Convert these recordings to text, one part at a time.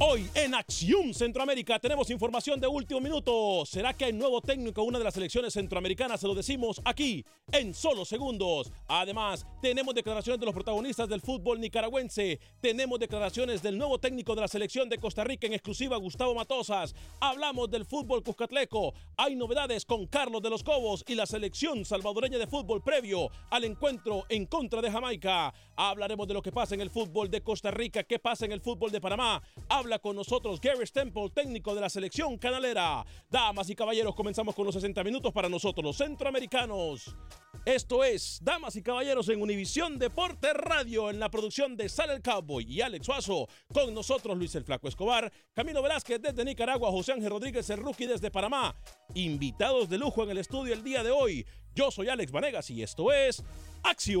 Hoy en Acción Centroamérica tenemos información de último minuto. ¿Será que hay nuevo técnico una de las selecciones centroamericanas? Se lo decimos aquí en solo segundos. Además, tenemos declaraciones de los protagonistas del fútbol nicaragüense. Tenemos declaraciones del nuevo técnico de la selección de Costa Rica en exclusiva, Gustavo Matosas. Hablamos del fútbol cuscatleco. Hay novedades con Carlos de los Cobos y la selección salvadoreña de fútbol previo al encuentro en contra de Jamaica. Hablaremos de lo que pasa en el fútbol de Costa Rica, qué pasa en el fútbol de Panamá. Habla con nosotros Gary Stemple, técnico de la selección canalera. Damas y caballeros, comenzamos con los 60 minutos para nosotros, los centroamericanos. Esto es Damas y Caballeros en Univisión Deporte Radio, en la producción de Sal el Cowboy y Alex Suazo. Con nosotros Luis el Flaco Escobar, Camilo Velázquez desde Nicaragua, José Ángel Rodríguez el Rookie desde Panamá. Invitados de lujo en el estudio el día de hoy. Yo soy Alex Vanegas y esto es Acción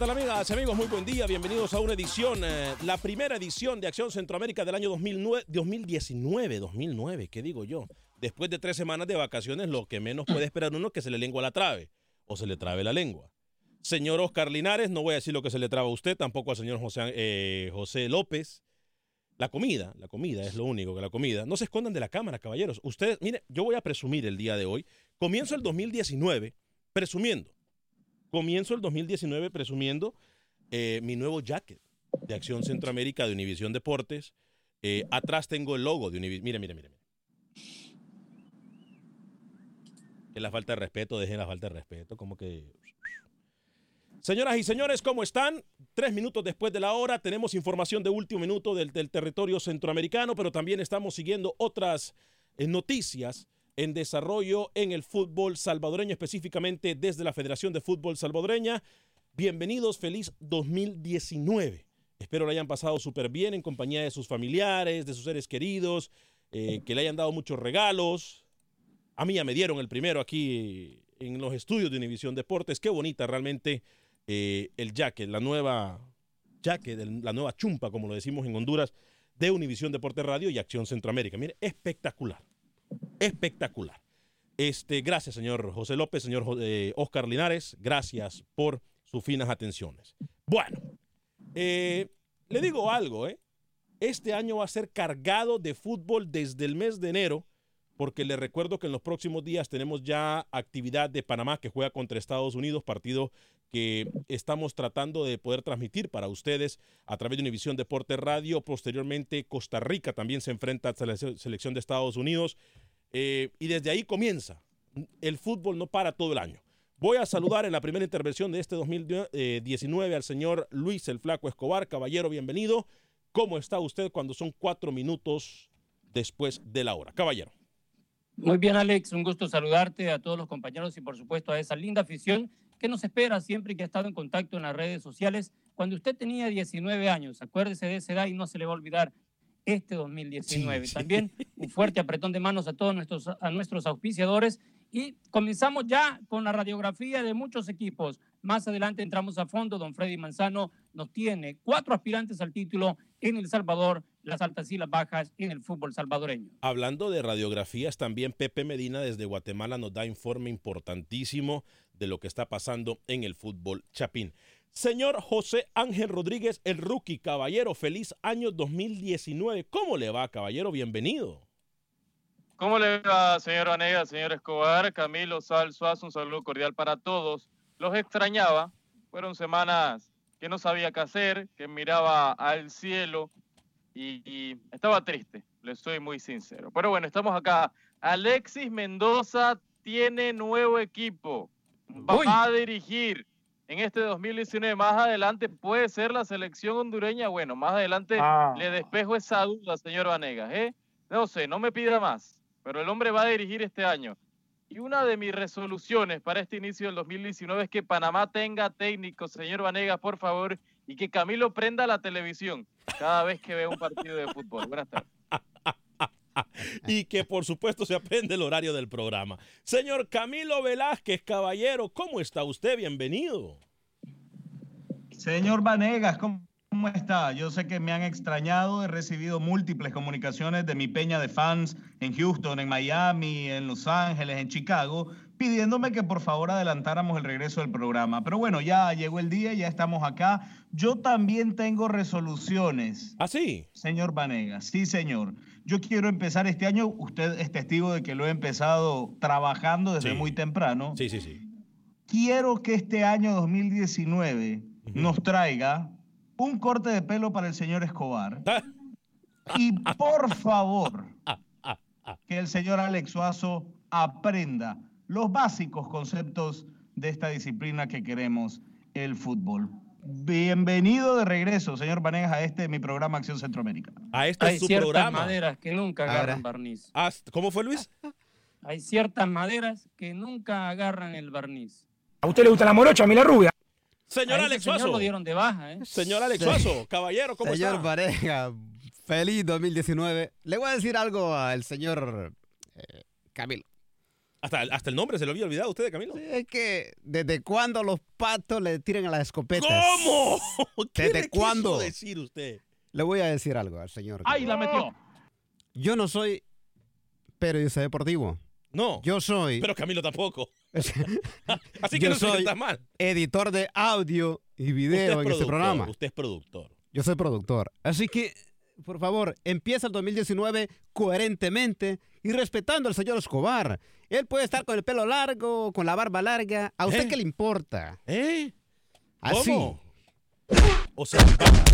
Tal amigas amigos? Muy buen día, bienvenidos a una edición, eh, la primera edición de Acción Centroamérica del año 2009, 2019, 2009, ¿qué digo yo? Después de tres semanas de vacaciones, lo que menos puede esperar uno es que se le lengua la trave o se le trabe la lengua. Señor Oscar Linares, no voy a decir lo que se le traba a usted, tampoco al señor José, eh, José López. La comida, la comida es lo único que la comida. No se escondan de la cámara, caballeros. Ustedes, mire, yo voy a presumir el día de hoy. Comienzo el 2019 presumiendo comienzo el 2019 presumiendo eh, mi nuevo jacket de Acción Centroamérica de Univisión Deportes. Eh, atrás tengo el logo de Univisión. Mire, mire, mire. Es la falta de respeto, dejen la falta de respeto, como que... Señoras y señores, ¿cómo están? Tres minutos después de la hora tenemos información de último minuto del, del territorio centroamericano, pero también estamos siguiendo otras eh, noticias en desarrollo en el fútbol salvadoreño, específicamente desde la Federación de Fútbol Salvadoreña. Bienvenidos, feliz 2019. Espero lo hayan pasado súper bien en compañía de sus familiares, de sus seres queridos, eh, que le hayan dado muchos regalos. A mí ya me dieron el primero aquí en los estudios de Univisión Deportes. Qué bonita realmente eh, el jacket, la nueva jacket, la nueva chumpa, como lo decimos en Honduras, de Univisión Deportes Radio y Acción Centroamérica. Mire, espectacular espectacular. Este, gracias, señor José López, señor eh, Oscar Linares, gracias por sus finas atenciones. Bueno, eh, le digo algo, ¿eh? Este año va a ser cargado de fútbol desde el mes de enero, porque le recuerdo que en los próximos días tenemos ya actividad de Panamá que juega contra Estados Unidos, partido que estamos tratando de poder transmitir para ustedes a través de Univisión Deporte Radio. Posteriormente, Costa Rica también se enfrenta a la selección de Estados Unidos. Eh, y desde ahí comienza. El fútbol no para todo el año. Voy a saludar en la primera intervención de este 2019 al señor Luis el Flaco Escobar. Caballero, bienvenido. ¿Cómo está usted cuando son cuatro minutos después de la hora? Caballero. Muy bien, Alex. Un gusto saludarte a todos los compañeros y, por supuesto, a esa linda afición que nos espera siempre que ha estado en contacto en las redes sociales. Cuando usted tenía 19 años, acuérdese de esa edad y no se le va a olvidar este 2019. También un fuerte apretón de manos a todos nuestros, a nuestros auspiciadores y comenzamos ya con la radiografía de muchos equipos. Más adelante entramos a fondo. Don Freddy Manzano nos tiene cuatro aspirantes al título en El Salvador, las altas y las bajas en el fútbol salvadoreño. Hablando de radiografías, también Pepe Medina desde Guatemala nos da informe importantísimo de lo que está pasando en el fútbol chapín. Señor José Ángel Rodríguez, el rookie, caballero, feliz año 2019. ¿Cómo le va, caballero? Bienvenido. ¿Cómo le va, señor Anega, señor Escobar, Camilo Sal Suazo? Un saludo cordial para todos. Los extrañaba. Fueron semanas que no sabía qué hacer, que miraba al cielo y, estaba triste, le soy muy sincero. Pero bueno, estamos acá. Alexis Mendoza tiene nuevo equipo. Va a dirigir en este 2019. Más adelante puede ser la selección hondureña. Bueno, más adelante ah. le despejo esa duda, señor Vanegas. ¿eh? No sé, no me pida más pero el hombre va a dirigir este año. Y una de mis resoluciones para este inicio del 2019 es que Panamá tenga técnico, señor Vanegas, por favor, y que Camilo prenda la televisión cada vez que vea un partido de fútbol. Buenas tardes. y que por supuesto se aprende el horario del programa. Señor Camilo Velázquez, caballero, ¿cómo está usted? Bienvenido. Señor Vanegas, ¿cómo ¿Cómo está? Yo sé que me han extrañado, he recibido múltiples comunicaciones de mi peña de fans en Houston, en Miami, en Los Ángeles, en Chicago, pidiéndome que por favor adelantáramos el regreso del programa. Pero bueno, ya llegó el día, ya estamos acá. Yo también tengo resoluciones. ¿Ah, sí? Señor Vanegas, sí, señor. Yo quiero empezar este año, usted es testigo de que lo he empezado trabajando desde muy temprano. Sí, sí, sí. Quiero que este año 2019 nos traiga un corte de pelo para el señor Escobar. Y por favor, que el señor Alex Suazo aprenda los básicos conceptos de esta disciplina que queremos, el fútbol. Bienvenido de regreso, señor Vanegas, a este mi programa Acción Centroamérica. A este Hay su ciertas programa. maderas que nunca agarran barniz. Ah, ¿Cómo fue, Luis? Hay ciertas maderas que nunca agarran el barniz. ¿A usted le gusta la morocha, a mí la rubia? Señor Alex Suazo. lo dieron de baja, ¿eh? Señor Alex Suazo, caballero, ¿cómo señor está? Pareja, feliz 2019. Le voy a decir algo al señor eh, Camilo. Hasta, hasta el nombre se lo había olvidado a usted, Camilo. Sí, es que desde cuándo los patos le tiran a las escopetas. ¿Cómo? ¿Qué ¿Desde le cuándo? quiso decir usted? Le voy a decir algo al señor. ¡Ay, la metió! Yo no soy periodista deportivo. No. Yo soy. Pero Camilo tampoco. Así que yo no soy sienta mal. editor de audio y video es en este programa. Usted es productor. Yo soy productor. Así que, por favor, empieza el 2019 coherentemente y respetando al señor Escobar. Él puede estar con el pelo largo, con la barba larga. ¿A usted ¿Eh? qué le importa? ¿Eh? Así. ¿Cómo? O sea, van,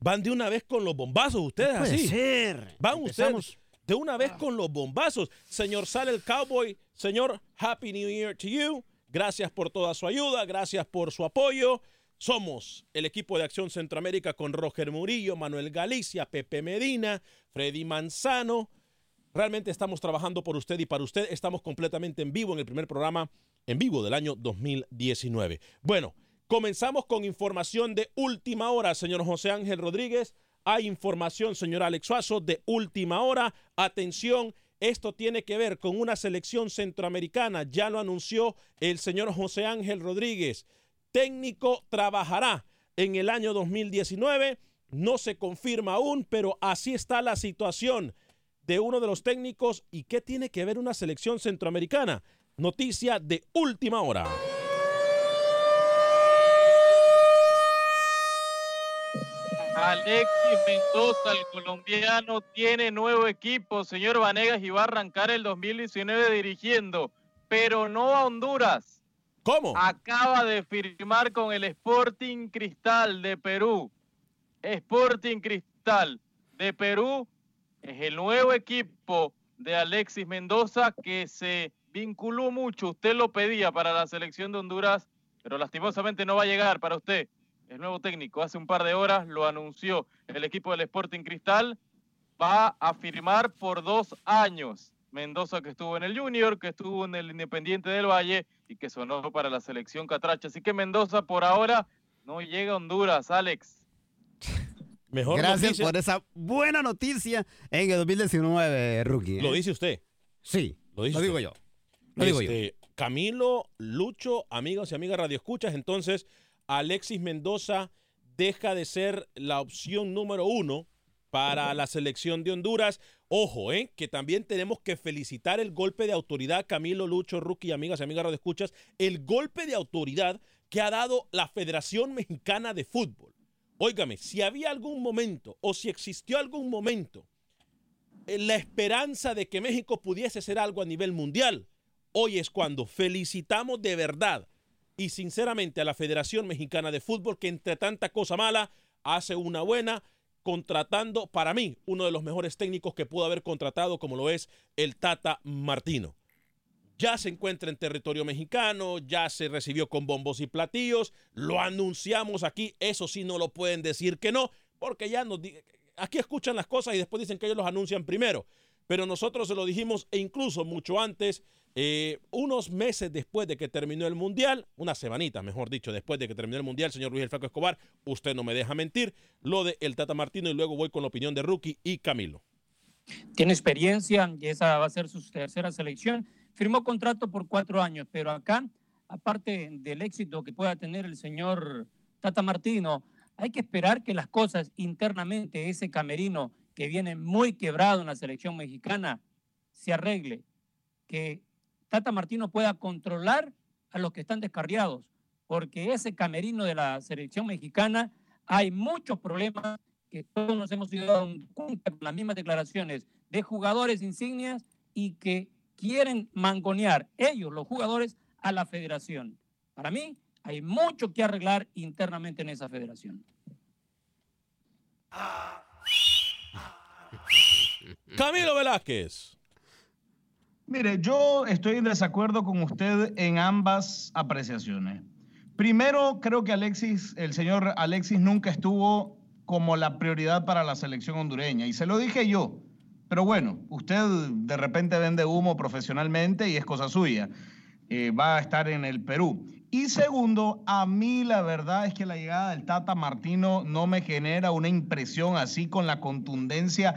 van de una vez con los bombazos ustedes Puede así. ser. Van Empezamos- ustedes de una vez con los bombazos. Señor Sale el Cowboy, señor, Happy New Year to you. Gracias por toda su ayuda, gracias por su apoyo. Somos el equipo de Acción Centroamérica con Roger Murillo, Manuel Galicia, Pepe Medina, Freddy Manzano. Realmente estamos trabajando por usted y para usted. Estamos completamente en vivo en el primer programa en vivo del año 2019. Bueno, comenzamos con información de última hora, señor José Ángel Rodríguez. Hay información, señor Alex Suazo, de última hora. Atención, esto tiene que ver con una selección centroamericana. Ya lo anunció el señor José Ángel Rodríguez. Técnico trabajará en el año 2019. No se confirma aún, pero así está la situación. de uno de los técnicos y qué tiene que ver una selección centroamericana. Noticia de última hora. Alexis Mendoza, el colombiano, tiene nuevo equipo, señor Vanegas, y va a arrancar el 2019 dirigiendo, pero no a Honduras. ¿Cómo? Acaba de firmar con el Sporting Cristal de Perú. Sporting Cristal de Perú es el nuevo equipo de Alexis Mendoza que se vinculó mucho. Usted lo pedía para la selección de Honduras, pero lastimosamente no va a llegar para usted el nuevo técnico. Hace un par de horas lo anunció el equipo del Sporting Cristal. Va a firmar por dos años. Mendoza que estuvo en el Junior, que estuvo en el Independiente del Valle y que sonó para la selección Catracha. Así que Mendoza por ahora no llega a Honduras, Alex. Mejor Gracias noticia. por esa buena noticia en el 2019, Rookie. ¿eh? Lo dice usted. Sí, Lo dice lo digo usted. yo. Lo digo yo. Este, Camilo, Lucho, amigos y amigas Radio Escuchas, entonces Alexis Mendoza deja de ser la opción número uno para la selección de Honduras. Ojo, ¿eh? que también tenemos que felicitar el golpe de autoridad, Camilo, Lucho, Rookie, amigas y amigas Radio Escuchas, el golpe de autoridad que ha dado la Federación Mexicana de Fútbol. Óigame, si había algún momento o si existió algún momento en la esperanza de que México pudiese ser algo a nivel mundial, hoy es cuando felicitamos de verdad y sinceramente a la Federación Mexicana de Fútbol que entre tanta cosa mala hace una buena contratando para mí uno de los mejores técnicos que pudo haber contratado como lo es el Tata Martino. Ya se encuentra en territorio mexicano, ya se recibió con bombos y platillos, lo anunciamos aquí, eso sí no lo pueden decir que no, porque ya nos aquí escuchan las cosas y después dicen que ellos los anuncian primero. Pero nosotros se lo dijimos e incluso mucho antes, eh, unos meses después de que terminó el Mundial, una semanita, mejor dicho, después de que terminó el Mundial, señor Luis El Flaco Escobar, usted no me deja mentir, lo de el Tata Martino y luego voy con la opinión de Rookie y Camilo. Tiene experiencia y esa va a ser su tercera selección. Firmó contrato por cuatro años, pero acá, aparte del éxito que pueda tener el señor Tata Martino, hay que esperar que las cosas internamente, ese camerino que viene muy quebrado en la selección mexicana, se arregle. Que Tata Martino pueda controlar a los que están descarriados, porque ese camerino de la selección mexicana hay muchos problemas que todos nos hemos ido dando cuenta con las mismas declaraciones de jugadores insignias y que quieren mangonear ellos, los jugadores, a la federación. Para mí, hay mucho que arreglar internamente en esa federación. Camilo Velázquez. Mire, yo estoy en desacuerdo con usted en ambas apreciaciones. Primero, creo que Alexis, el señor Alexis nunca estuvo como la prioridad para la selección hondureña. Y se lo dije yo. Pero bueno, usted de repente vende humo profesionalmente y es cosa suya. Eh, va a estar en el Perú. Y segundo, a mí la verdad es que la llegada del Tata Martino no me genera una impresión así con la contundencia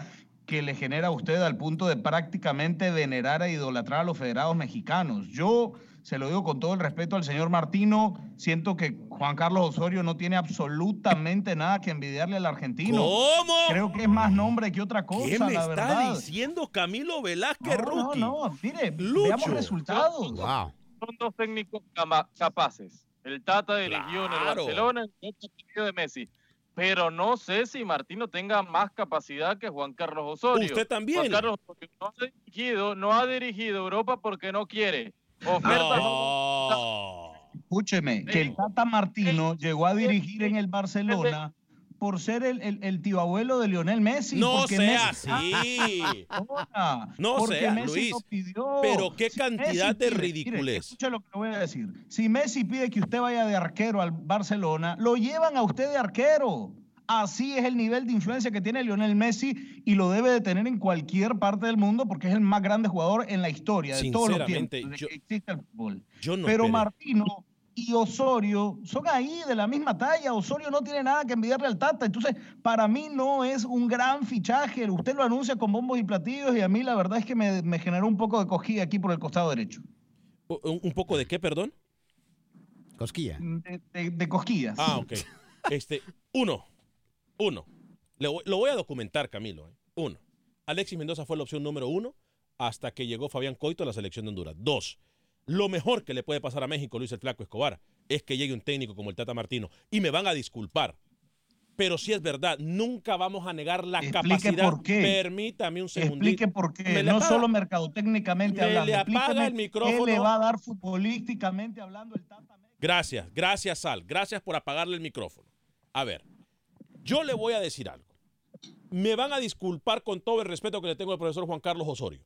que le genera a usted al punto de prácticamente venerar e idolatrar a los federados mexicanos. Yo se lo digo con todo el respeto al señor Martino, siento que Juan Carlos Osorio no tiene absolutamente nada que envidiarle al argentino. ¿Cómo? Creo que es más nombre que otra cosa, ¿Qué me la está verdad. diciendo Camilo Velázquez, No, no, Rookie? no, mire, Lucho. veamos resultados. Son dos técnicos capaces. El Tata dirigió en el Claro. Barcelona, el de Messi. Pero no sé si Martino tenga más capacidad que Juan Carlos Osorio. Usted también. Juan Carlos Osorio no ha dirigido, no ha dirigido Europa porque no quiere. Ofertas No. Escúcheme, que el Tata Martino llegó a dirigir en el Barcelona por ser el, el- el tío abuelo de Lionel Messi. No sea Messi- así. No porque sea, Messi Luis. lo pidió. Pero qué Si cantidad de ridiculez. escucha lo que le voy a decir. Si Messi pide que usted vaya de arquero al Barcelona, lo llevan a usted de arquero. Así es el nivel de influencia que tiene Lionel Messi y lo debe de tener en cualquier parte del mundo porque es el más grande jugador en la historia de todos los tiempos yo- que existe el fútbol. Yo no Pero esperé. Martino y Osorio son ahí de la misma talla. Osorio no tiene nada que envidiarle al Tata. Entonces, para mí no es un gran fichaje. Usted lo anuncia con bombos y platillos y a mí la verdad es que me, me generó un poco de cosquilla aquí por el costado derecho. ¿Un, poco de qué, perdón? Cosquilla. De, de- de cosquillas. Ah, ok. Este, uno, uno. Le voy- lo voy a documentar, Camilo. ¿eh? Uno. Alexis Mendoza fue la opción número uno hasta que llegó Fabián Coito a la selección de Honduras. Dos, lo mejor que le puede pasar a México, Luis el Flaco Escobar, es que llegue un técnico como el Tata Martino. Y me van a disculpar. Pero si es verdad, nunca vamos a negar la Explique capacidad. por qué. Permítame un segundito. Explique por qué, Me no apaga- solo mercadotécnicamente Me hablando. le apaga el micrófono. ¿Qué le va a dar futbolísticamente hablando el Tata? Gracias, gracias Sal, gracias por apagarle el micrófono. A ver, yo le voy a decir algo. Me van a disculpar con todo el respeto que le tengo al profesor Juan Carlos Osorio.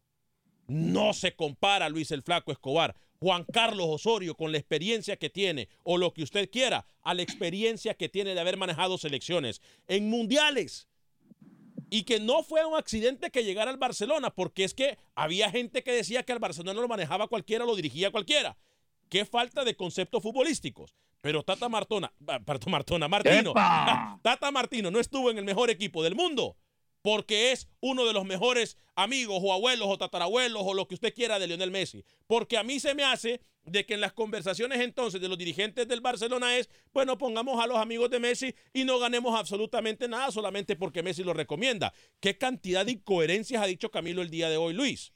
No se compara Luis el Flaco Escobar, Juan Carlos Osorio con la experiencia que tiene o lo que usted quiera, a la experiencia que tiene de haber manejado selecciones en mundiales. Y que no fue un accidente que llegara al Barcelona, porque es que había gente que decía que al Barcelona lo manejaba cualquiera, lo dirigía cualquiera. Qué falta de conceptos futbolísticos. Pero Tata Martona, ah, perdón, Martona, Martino, ¡Epa! Tata Martino no estuvo en el mejor equipo del mundo porque es uno de los mejores amigos o abuelos o tatarabuelos o lo que usted quiera de Lionel Messi. Porque a mí se me hace de que en las conversaciones entonces de los dirigentes del Barcelona es, bueno, pongamos a los amigos de Messi y no ganemos absolutamente nada solamente porque Messi lo recomienda. ¿Qué cantidad de incoherencias ha dicho Camilo el día de hoy, Luis?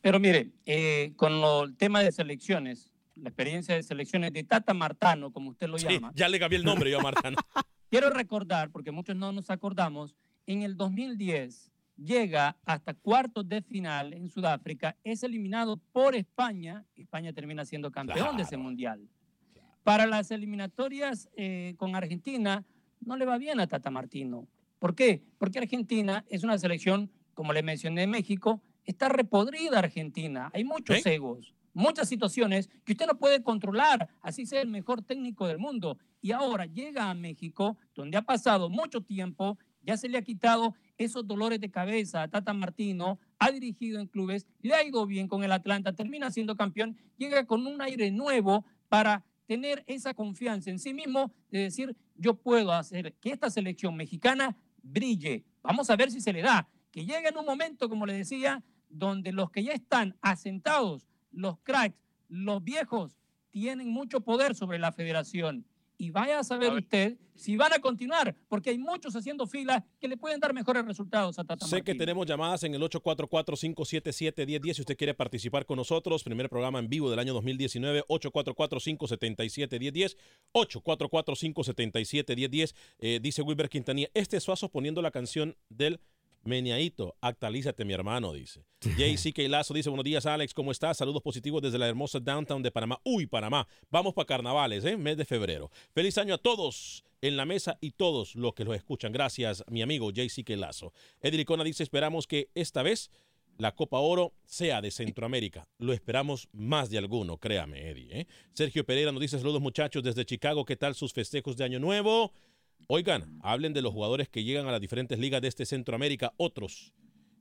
Pero mire, eh, con lo- el tema de selecciones, la experiencia de selecciones de Tata Martano, como usted lo Sí, llama, ya le cambié el nombre yo a Martano. quiero recordar, porque muchos no nos acordamos, en el 2010 llega hasta cuartos de final en Sudáfrica, es eliminado por España, España termina siendo campeón de ese mundial. Para las eliminatorias eh, con Argentina, no le va bien a Tata Martino. ¿Por qué? Porque Argentina es una selección, como le mencioné, México, está repodrida Argentina. Hay muchos egos, muchas situaciones que usted no puede controlar, así sea el mejor técnico del mundo. Y ahora llega a México, donde ha pasado mucho tiempo, ya se le ha quitado esos dolores de cabeza a Tata Martino, ha dirigido en clubes, le ha ido bien con el Atlanta, termina siendo campeón, llega con un aire nuevo para tener esa confianza en sí mismo de decir, yo puedo hacer que esta selección mexicana brille. Vamos a ver si se le da. Que llegue en un momento, como le decía, donde los que ya están asentados, los cracks, los viejos, tienen mucho poder sobre la federación. Y vaya a saber usted si van a continuar, porque hay muchos haciendo fila que le pueden dar mejores resultados a Tata Sé que tenemos llamadas en el 844-577-1010 si usted quiere participar con nosotros. Primer programa en vivo del año 2019, 844-577-1010, 844-577-1010. Eh, dice Wilber Quintanilla, este es Suazo poniendo la canción del Meniaito, actualízate mi hermano, dice. JC Lazo dice, buenos días Alex, ¿cómo estás? Saludos positivos desde la hermosa downtown de Panamá. Uy, Panamá, vamos para carnavales, ¿eh? Mes de febrero. Feliz año a todos en la mesa y todos los que los escuchan. Gracias, mi amigo JC Lazo. Edricona dice, esperamos que esta vez la Copa Oro sea de Centroamérica. Lo esperamos más de alguno, créame, Eddie. ¿eh? Sergio Pereira nos dice, saludos muchachos desde Chicago, ¿qué tal sus festejos de Año Nuevo? Oigan, hablen de los jugadores que llegan a las diferentes ligas de este Centroamérica. Otros,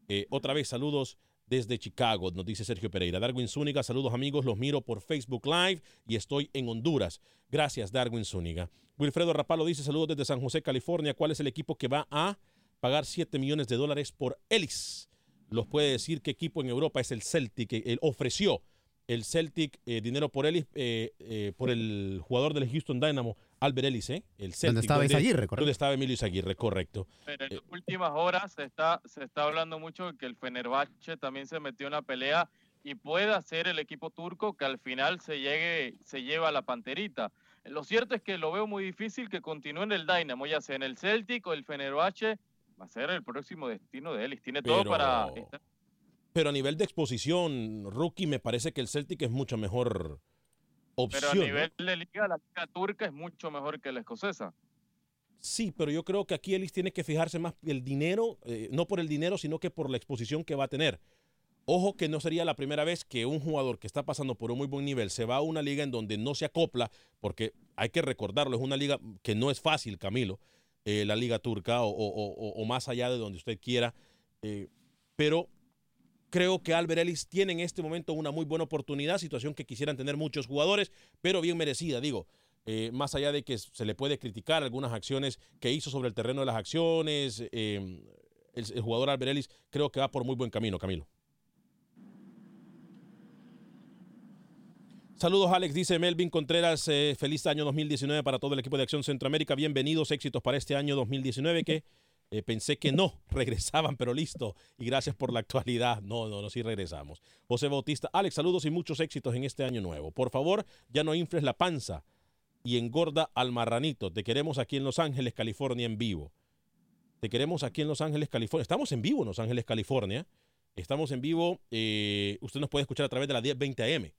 eh, otra vez, saludos desde Chicago, nos dice Sergio Pereira. Darwin Zúñiga, saludos amigos, los miro por Facebook Live y estoy en Honduras. Gracias, Darwin Zúñiga. Wilfredo Rapalo dice, saludos desde San José, California. ¿Cuál es el equipo que va a pagar 7 millones de dólares por Ellis? Los puede decir qué equipo en Europa es el Celtic. Él ofreció el Celtic eh, dinero por Ellis, eh, eh, por el jugador del Houston Dynamo, Albert Ellis, ¿eh? El Celtic, estaba Izaguirre, correcto. Donde estaba Emilio Izaguirre, correcto. Pero en las últimas horas se está, se está hablando mucho de que el Fenerbahce también se metió en la pelea y pueda ser el equipo turco que al final se llegue, se lleva a la panterita. Lo cierto es que lo veo muy difícil que continúe en el Dynamo, ya sea en el Celtic o el Fenerbahce, va a ser el próximo destino de Ellis. Tiene todo Pero- para Pero a nivel de exposición, rookie, me parece que el Celtic es mucho mejor opción. Pero a ¿no? nivel de liga, la liga turca es mucho mejor que la escocesa. Sí, pero yo creo que aquí Ellis tiene que fijarse más el dinero, eh, no por el dinero, sino que por la exposición que va a tener. Ojo que no sería la primera vez que un jugador que está pasando por un muy buen nivel se va a una liga en donde no se acopla, porque hay que recordarlo, es una liga que no es fácil, Camilo, eh, la liga turca o, o- o- o más allá de donde usted quiera. eh, pero creo que Albert Ellis tiene en este momento una muy buena oportunidad, situación que quisieran tener muchos jugadores, pero bien merecida, digo. eh, más allá de que se le puede criticar algunas acciones que hizo sobre el terreno de las acciones, el, el jugador Albert Ellis creo que va por muy buen camino, Camilo. Saludos, Alex. Dice Melvin Contreras. eh, feliz año 2019 para todo el equipo de Acción Centroamérica. Bienvenidos, éxitos para este año 2019 que Eh, pensé que no, regresaban, pero listo. Y gracias por la actualidad. No, no, no, sí regresamos. José Bautista, Alex, saludos y muchos éxitos en este año nuevo. Por favor, ya no infles la panza y engorda al marranito. Te queremos aquí en Los Ángeles, California, en vivo. Te queremos aquí en Los Ángeles, California. Estamos en vivo en Los Ángeles, California. Estamos en vivo. eh, usted nos puede escuchar a través de la 1020 AM.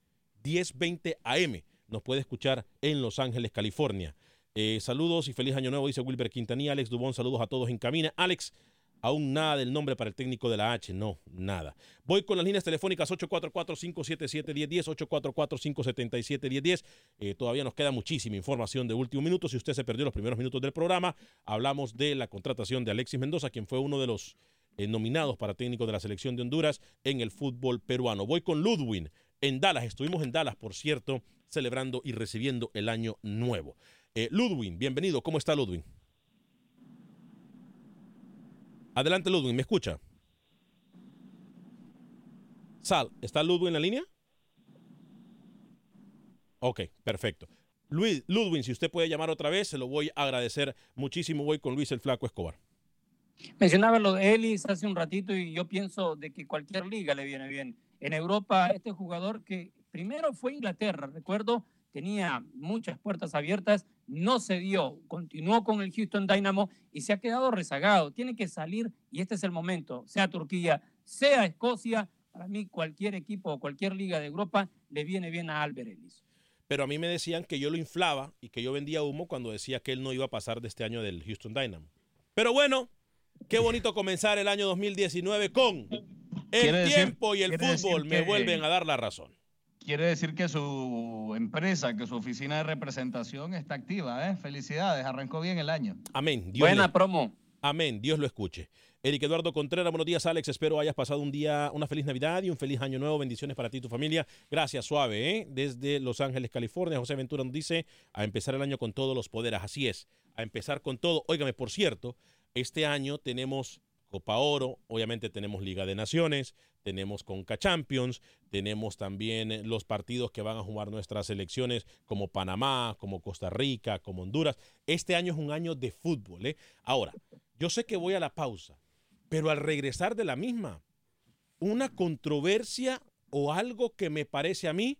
1020 AM. Nos puede escuchar en Los Ángeles, California. Eh, saludos y feliz año nuevo, dice Wilber Quintanilla. Alex Dubón, saludos a todos en cabina. Alex, aún nada del nombre para el técnico de la H. No, nada. Voy con las líneas telefónicas 844-577-1010, 844-577-1010. Eh, todavía nos queda muchísima información de último minuto. Si usted se perdió los primeros minutos del programa, hablamos de la contratación de Alexis Mendoza, quien fue uno de los eh, nominados para técnico de la selección de Honduras en el fútbol peruano. Voy con Ludwin en Dallas. Estuvimos en Dallas, por cierto, celebrando y recibiendo el año nuevo. Eh, Ludwin, bienvenido. ¿Cómo está Ludwin? Adelante, Ludwin, ¿me escucha? Sal, ¿está Ludwin en la línea? Ok, perfecto. Luis, Ludwin, si usted puede llamar otra vez, se lo voy a agradecer muchísimo. Voy con Luis el Flaco Escobar. Mencionaba lo de Ellis hace un ratito y yo pienso de que cualquier liga le viene bien. En Europa, este jugador que primero fue Inglaterra, recuerdo, tenía muchas puertas abiertas, no se dio, continuó con el Houston Dynamo y se ha quedado rezagado. Tiene que salir y este es el momento, sea Turquía, sea Escocia, para mí cualquier equipo o cualquier liga de Europa le viene bien a Albert Ellis. Pero a mí me decían que yo lo inflaba y que yo vendía humo cuando decía que él no iba a pasar de este año del Houston Dynamo. Pero bueno, qué bonito comenzar el año 2019 con el decir- tiempo y el fútbol me vuelven a dar la razón. Quiere decir que su empresa, que su oficina de representación está activa, ¿eh? Felicidades, arrancó bien el año. Amén. Dios Buena le- promo. Amén. Dios lo escuche. Eric Eduardo Contreras, buenos días, Alex. Espero hayas pasado un día, una feliz Navidad y un feliz año nuevo. Bendiciones para ti y tu familia. Gracias, suave, ¿eh? Desde Los Ángeles, California. José Ventura nos dice a empezar el año con todos los poderes. Así es, a empezar con todo. Óigame, por cierto, este año tenemos Copa Oro, obviamente tenemos Liga de Naciones, tenemos Conca Champions, tenemos también eh, los partidos que van a jugar nuestras selecciones como Panamá, como Costa Rica, como Honduras. Este año es un año de fútbol. ¿eh? Ahora, yo sé que voy a la pausa, pero al regresar de la misma, una controversia o algo que me parece a mí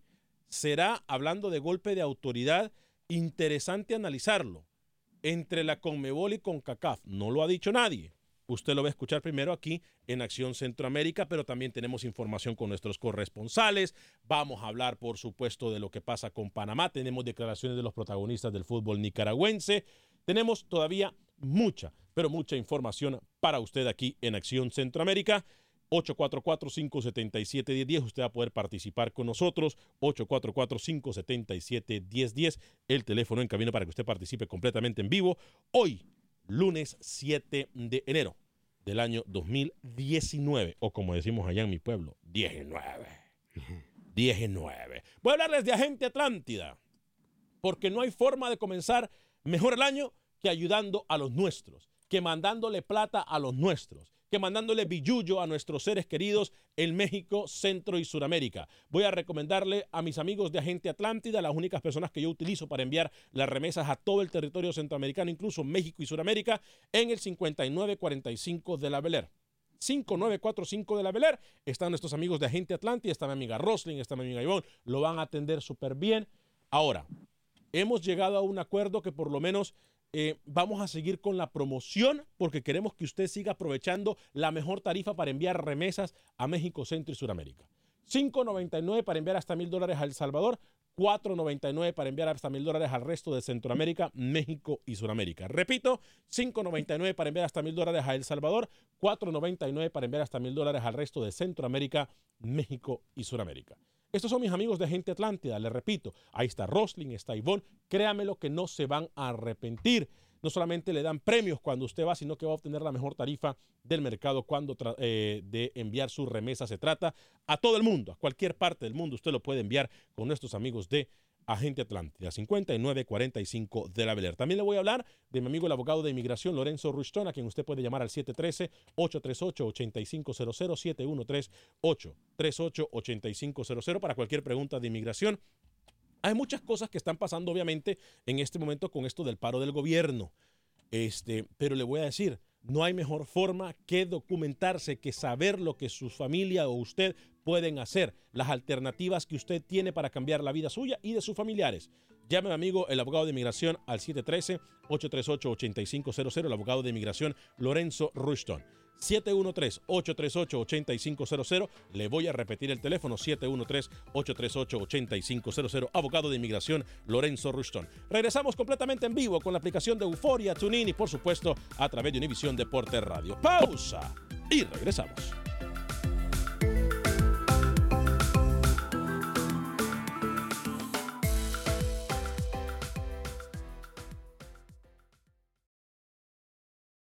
será, hablando de golpe de autoridad, interesante analizarlo entre la Conmebol y CONCACAF. No lo ha dicho nadie. Usted lo va a escuchar primero aquí en Acción Centroamérica, pero también tenemos información con nuestros corresponsales. Vamos a hablar, por supuesto, de lo que pasa con Panamá. Tenemos declaraciones de los protagonistas del fútbol nicaragüense. Tenemos todavía mucha, pero mucha información para usted aquí en Acción Centroamérica. 844-577-1010. Usted va a poder participar con nosotros. 844-577-1010. El teléfono en camino para que usted participe completamente en vivo. Hoy, lunes 7 de enero del año 2019. O como decimos allá en mi pueblo, 19. 19. Voy a hablarles de Agente Atlántida. Porque no hay forma de comenzar mejor el año que ayudando a los nuestros, que mandándole plata a los nuestros, que mandándole billullo a nuestros seres queridos en México, Centro y Suramérica. Voy a recomendarle a mis amigos de Agente Atlántida, las únicas personas que yo utilizo para enviar las remesas a todo el territorio centroamericano, incluso México y Suramérica, en el 5945 de la Beler. 5945 de la Beler. Están nuestros amigos de Agente Atlántida, está mi amiga Roslin, está mi amiga Ivonne, lo van a atender súper bien. Ahora, hemos llegado a un acuerdo que por lo menos eh, vamos a seguir con la promoción porque queremos que usted siga aprovechando la mejor tarifa para enviar remesas a México, Centro y Suramérica. 5.99 para enviar hasta mil dólares a El Salvador, 4.99 para enviar hasta mil dólares al resto de Centroamérica, México y Suramérica. Repito, 5.99 para enviar hasta mil dólares a El Salvador, 4.99 para enviar hasta mil dólares al resto de Centroamérica, México y Suramérica. Estos son mis amigos de Gente Atlántida, les repito, ahí está Rosling, está Ivonne, créame lo que no se van a arrepentir. No solamente le dan premios cuando usted va, sino que va a obtener la mejor tarifa del mercado cuando eh, de enviar su remesa se trata a todo el mundo, a cualquier parte del mundo. Usted lo puede enviar con nuestros amigos de Agente Atlántida, 5945 de la Beler. También le voy a hablar de mi amigo el abogado de inmigración Lorenzo Rushton, a quien usted puede llamar al 713-838-8500, 713-838-8500 para cualquier pregunta de inmigración. Hay muchas cosas que están pasando, obviamente, en este momento con esto del paro del gobierno. Este, pero le voy a decir, no hay mejor forma que documentarse, que saber lo que su familia o usted pueden hacer, las alternativas que usted tiene para cambiar la vida suya y de sus familiares. Llame a mi amigo, el abogado de inmigración, al 713-838-8500, el abogado de inmigración Lorenzo Rushton. 713-838-8500. Le voy a repetir el teléfono 713-838-8500. Abogado de inmigración Lorenzo Rushton. Regresamos completamente en vivo con la aplicación de Euforia, TuneIn y por supuesto a través de Univisión Deporte Radio. Pausa y regresamos.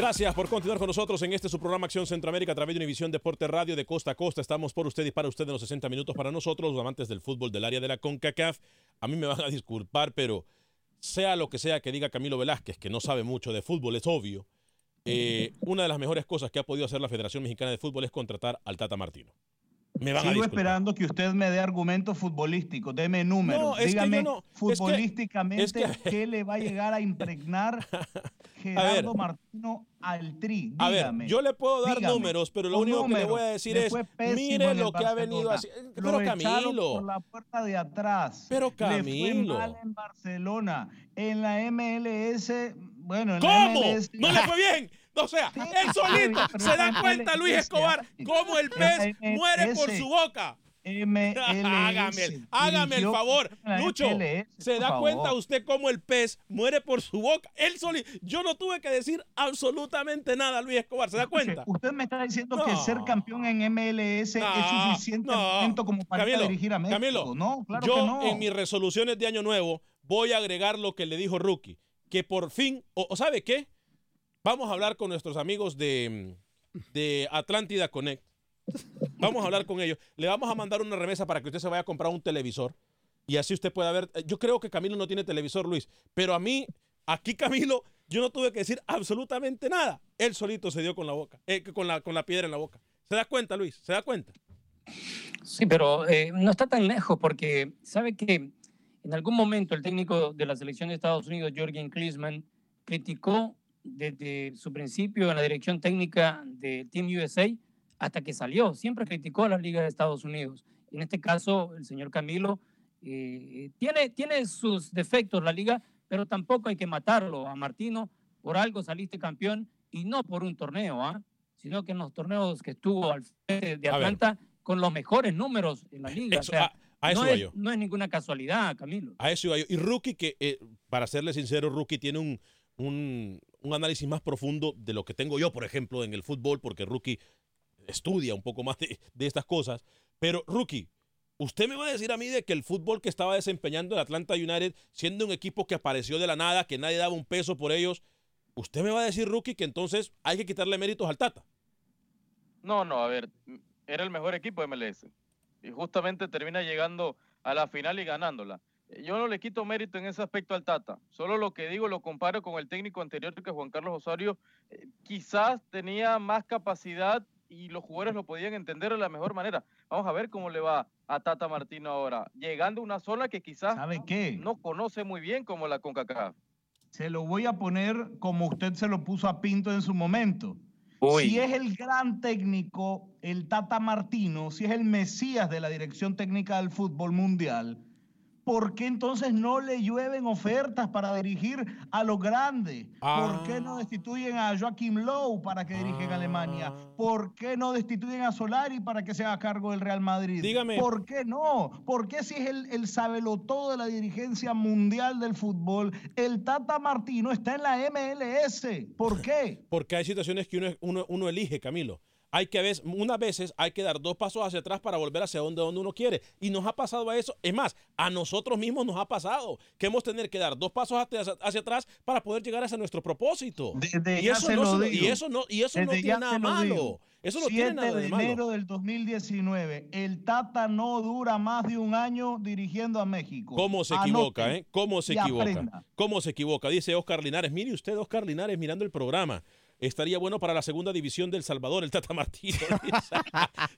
Gracias por continuar con nosotros en este su programa Acción Centroamérica a través de Univisión Deporte Radio de costa a costa. Estamos por usted y para usted en los 60 minutos para nosotros, los amantes del fútbol del área de la CONCACAF. A mí me van a disculpar, pero sea lo que sea que diga Camilo Velázquez, que no sabe mucho de fútbol, es obvio. eh, una de las mejores cosas que ha podido hacer la Federación Mexicana de Fútbol es contratar al Tata Martino. Me van a Sigo esperando que usted me dé argumentos futbolísticos, deme números, No, dígame es que- futbolísticamente es que- qué le va a llegar a impregnar Gerardo Martino al tri. A ver, Dígame, yo le puedo dar dígame, números, pero lo único que le voy a decir es, mire lo que ha venido haciendo. Lo Pero echaron Camilo, por la puerta de atrás. Pero Le fue Camilo. mal en Barcelona, en la MLS, bueno, en la ¿cómo? MLS ¿No le fue bien? O sea, él solito se da cuenta, Luis Escobar, cómo el pez muere por su boca. Hágame, el- hágame el favor, Lucho. ¿Se da cuenta usted cómo el pez muere por su boca? Él solito. Yo no tuve que decir absolutamente nada, Luis Escobar. ¿Se da cuenta? Usted me está diciendo que ser campeón en MLS es suficiente no. como para Camilo, dirigir a México. Camilo, no, claro yo que no. en mis resoluciones de Año Nuevo voy a agregar lo que le dijo Rookie, que por fin, o ¿sabe qué? Vamos a hablar con nuestros amigos de, de Atlántida Connect. Vamos a hablar con ellos. Le vamos a mandar una remesa para que usted se vaya a comprar un televisor y así usted pueda ver. Yo creo que Camilo no tiene televisor, Luis, pero a mí, aquí Camilo, yo no tuve que decir absolutamente nada. Él solito se dio con la boca, eh, con, la, con la piedra en la boca. ¿Se da cuenta, Luis? ¿Se da cuenta? Sí, pero eh, no está tan lejos porque sabe que en algún momento el técnico de la selección de Estados Unidos, Jürgen Klinsmann, criticó desde su principio en la dirección técnica de Team USA hasta que salió. Siempre criticó a las ligas de Estados Unidos. En este caso, el señor Camilo eh, tiene, tiene sus defectos la liga, pero tampoco hay que matarlo a Martino. Por algo saliste campeón y no por un torneo, ¿ah? sino que en los torneos que estuvo al frente de. Atlanta con los mejores números en la liga. Eso, o sea, a- a eso no, es, no es ninguna casualidad, Camilo. A eso iba yo. Y Rookie, que eh, para serle sincero, Rookie tiene un, un, un análisis más profundo de lo que tengo yo, por ejemplo, en el fútbol, porque Rookie estudia un poco más de, estas cosas. Pero, Rookie, usted me va a decir a mí de que el fútbol que estaba desempeñando el Atlanta United, siendo un equipo que apareció de la nada, que nadie daba un peso por ellos, usted me va a decir, Rookie, que entonces hay que quitarle méritos al Tata. No, no, a ver, era el mejor equipo de MLS. Y justamente termina llegando a la final y ganándola. Yo no le quito mérito en ese aspecto al Tata. Solo lo que digo lo comparo con el técnico anterior que Juan Carlos Osorio. eh, quizás tenía más capacidad y los jugadores lo podían entender de la mejor manera. Vamos a ver cómo le va a Tata Martino ahora, llegando a una zona que quizás ¿Sabe qué? no conoce muy bien como la CONCACAF. Se lo voy a poner como usted se lo puso a Pinto en su momento. Uy. Si es el gran técnico, el Tata Martino, si es el Mesías de la dirección técnica del fútbol mundial, ¿por qué entonces no le llueven ofertas para dirigir a los grandes? ¿Por qué no destituyen a Joachim Low para que dirija en Alemania? ¿Por qué no destituyen a Solari para que se haga cargo del Real Madrid? Dígame. ¿Por qué no? ¿Por qué si es el, el sabelotodo de la dirigencia mundial del fútbol, el Tata Martino está en la MLS? ¿Por qué? Porque hay situaciones que uno, uno, uno elige, Camilo. Hay que veces, unas veces hay que dar dos pasos hacia atrás para volver hacia donde, donde uno quiere. Y nos ha pasado a eso. Es más, a nosotros mismos nos ha pasado que hemos tener que dar dos pasos hacia, hacia atrás para poder llegar hacia nuestro propósito. Desde y, eso no lo se lo- y digo. eso no, y eso no Desde tiene nada malo. digo. Eso no 7 tiene nada de de malo. enero del 2019. El Tata no dura más de un año dirigiendo a México. ¿Cómo se Anote equivoca, eh? ¿Cómo se equivoca? aprenda. ¿Cómo se equivoca? Dice Oscar Linares. Mire usted, Oscar Linares, mirando el programa. Estaría bueno para la segunda división del Salvador, el Tata dice.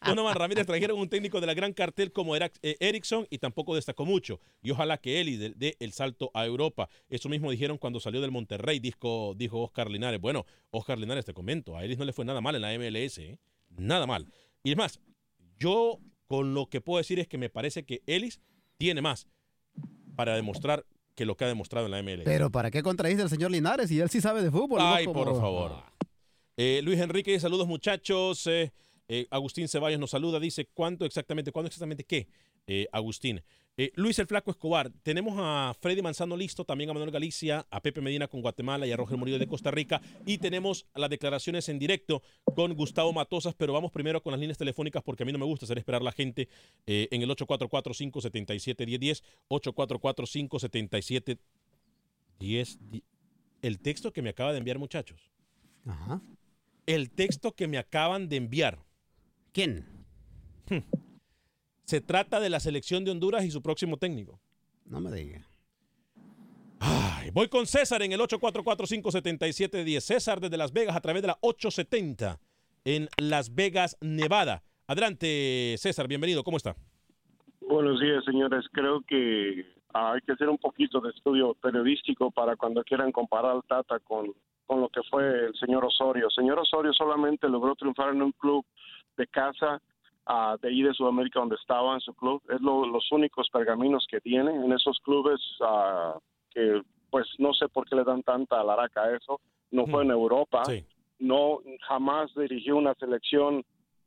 Donovan Ramírez trajeron un técnico de la gran cartel como Era- eh, Erickson y tampoco destacó mucho. Y ojalá que él dé el salto a Europa. Eso mismo dijeron cuando salió del Monterrey, dijo, dijo Oscar Linares. Bueno, Oscar Linares, te comento, a Ellis no le fue nada mal en la MLS, ¿eh? nada mal. Y es más, yo con lo que puedo decir es que me parece que Ellis tiene más para demostrar que lo que ha demostrado en la MLS. Pero ¿para qué contradice al señor Linares si él sí sabe de fútbol? no Ay, como- por favor. Eh, Luis Enrique, saludos muchachos. Eh, eh, Agustín Ceballos nos saluda, dice, ¿cuánto exactamente? ¿Cuándo exactamente qué? Agustín. Eh, Luis el Flaco Escobar, tenemos a Freddy Manzano listo, también a Manuel Galicia, a Pepe Medina con Guatemala y a Roger Murillo de Costa Rica. Y tenemos las declaraciones en directo con Gustavo Matosas, pero vamos primero con las líneas telefónicas porque a mí no me gusta hacer esperar a la gente eh, en el 844-577-1010, 844-577-1010. El texto que me acaba de enviar, muchachos. Ajá. El texto que me acaban de enviar. ¿Quién? Se trata de la selección de Honduras y su próximo técnico. No me diga. Ay, voy con César en el 844-577-10. César desde Las Vegas a través de la 870 en Las Vegas, Nevada. Adelante, César, bienvenido. ¿Cómo está? Buenos días, señores. Creo que ah, hay que hacer un poquito de estudio periodístico para cuando quieran comparar al Tata con, con lo que fue el señor Osorio. El señor Osorio solamente logró triunfar en un club de casa ah, de ahí de Sudamérica donde estaba en su club. Es lo- los únicos pergaminos que tiene en esos clubes ah, que pues no sé por qué le dan tanta laraca a eso. No fue en Europa. No, jamás dirigió una selección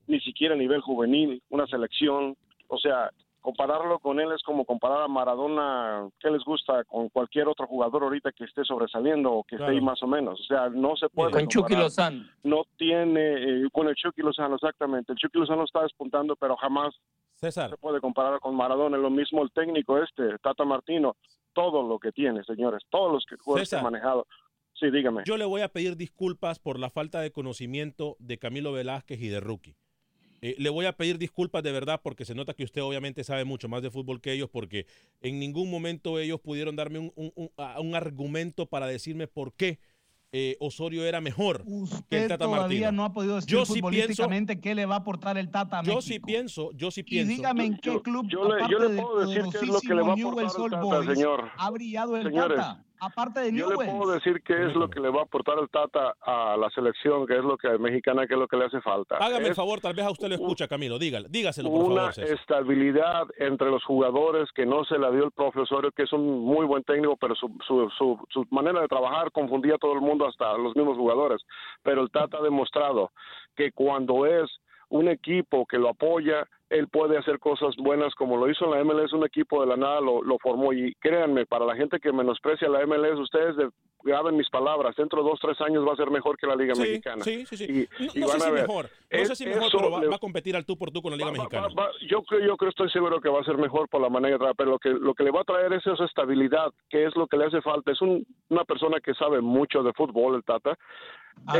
ni siquiera a nivel juvenil, una selección, o sea, compararlo con él es como comparar a Maradona, ¿qué les gusta? Con cualquier otro jugador ahorita que esté sobresaliendo o que esté ahí más o menos, o sea, no se puede Con Chucky. Lozano. No tiene, eh, con el Chucky Lozano, exactamente, el Chucky Lozano está despuntando, pero jamás César. se puede comparar con Maradona, lo mismo el técnico este, Tata Martino, todo lo que tiene, señores, todos los que jugadores que ha César. manejado. Sí, dígame. Yo le voy a pedir disculpas por la falta de conocimiento de Camilo Velázquez y de Rookie. Eh, le voy a pedir disculpas de verdad porque se nota que usted obviamente sabe mucho más de fútbol que ellos porque en ningún momento ellos pudieron darme un, un- un- argumento para decirme por qué eh, Osorio era mejor que el Usted Tata todavía Martino. no ha podido decir Yo sí pienso, qué le va a aportar el Tata a yo sí pienso, yo sí Y pienso. dígame en qué club, yo le- yo aparte le de puedo decir qué es lo que le va a aportar el Tata, Boys, señor. ha brillado el Señores, Tata. Aparte de Yo le puedo decir qué es lo que le va a aportar el Tata a la selección, qué es lo que mexicana, qué es lo que le hace falta. Hágame el Es favor, tal vez a usted lo escucha, Camilo. Dígale, dígaselo, por una favor, César. estabilidad entre los jugadores que no se la dio el profe Osorio, que es un muy buen técnico, pero su, su, su, su manera de trabajar confundía a todo el mundo, hasta los mismos jugadores. Pero el Tata ha demostrado que cuando es un equipo que lo apoya, él puede hacer cosas buenas como lo hizo en la MLS, un equipo de la nada lo, lo formó y créanme, para la gente que menosprecia la MLS, ustedes de- graben mis palabras, dentro de dos, tres años va a ser mejor que la Liga Sí, Mexicana. sí, sí, sí. Y- No, y no van sé a si ver. mejor, no Es- sé si mejor, eso pero va, le- va a competir al tú por tú con la Liga Mexicana. Va- yo creo, yo creo, estoy seguro que va a ser mejor por la manera de trabajar, pero lo que, lo que le va a traer es esa estabilidad, que es lo que le hace falta. Es un- una persona que sabe mucho de fútbol, el Tata. es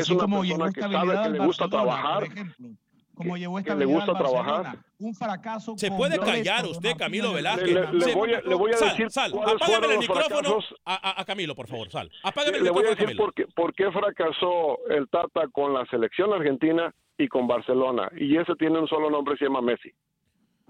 Así una como persona que sabe que le gusta trabajar. por ejemplo. Como llevó que le gusta trabajar. Un fracaso Se puede callar usted, Camilo Velázquez. Le- le- voy a- le voy a sal, decir sal, apágame el micrófono a, a- a Camilo, por favor, sal. Apágame el Le voy a micrófono a decir Camilo. por qué, por qué fracasó el Tata con la selección argentina y con Barcelona. Y ese tiene un solo nombre, se llama Messi.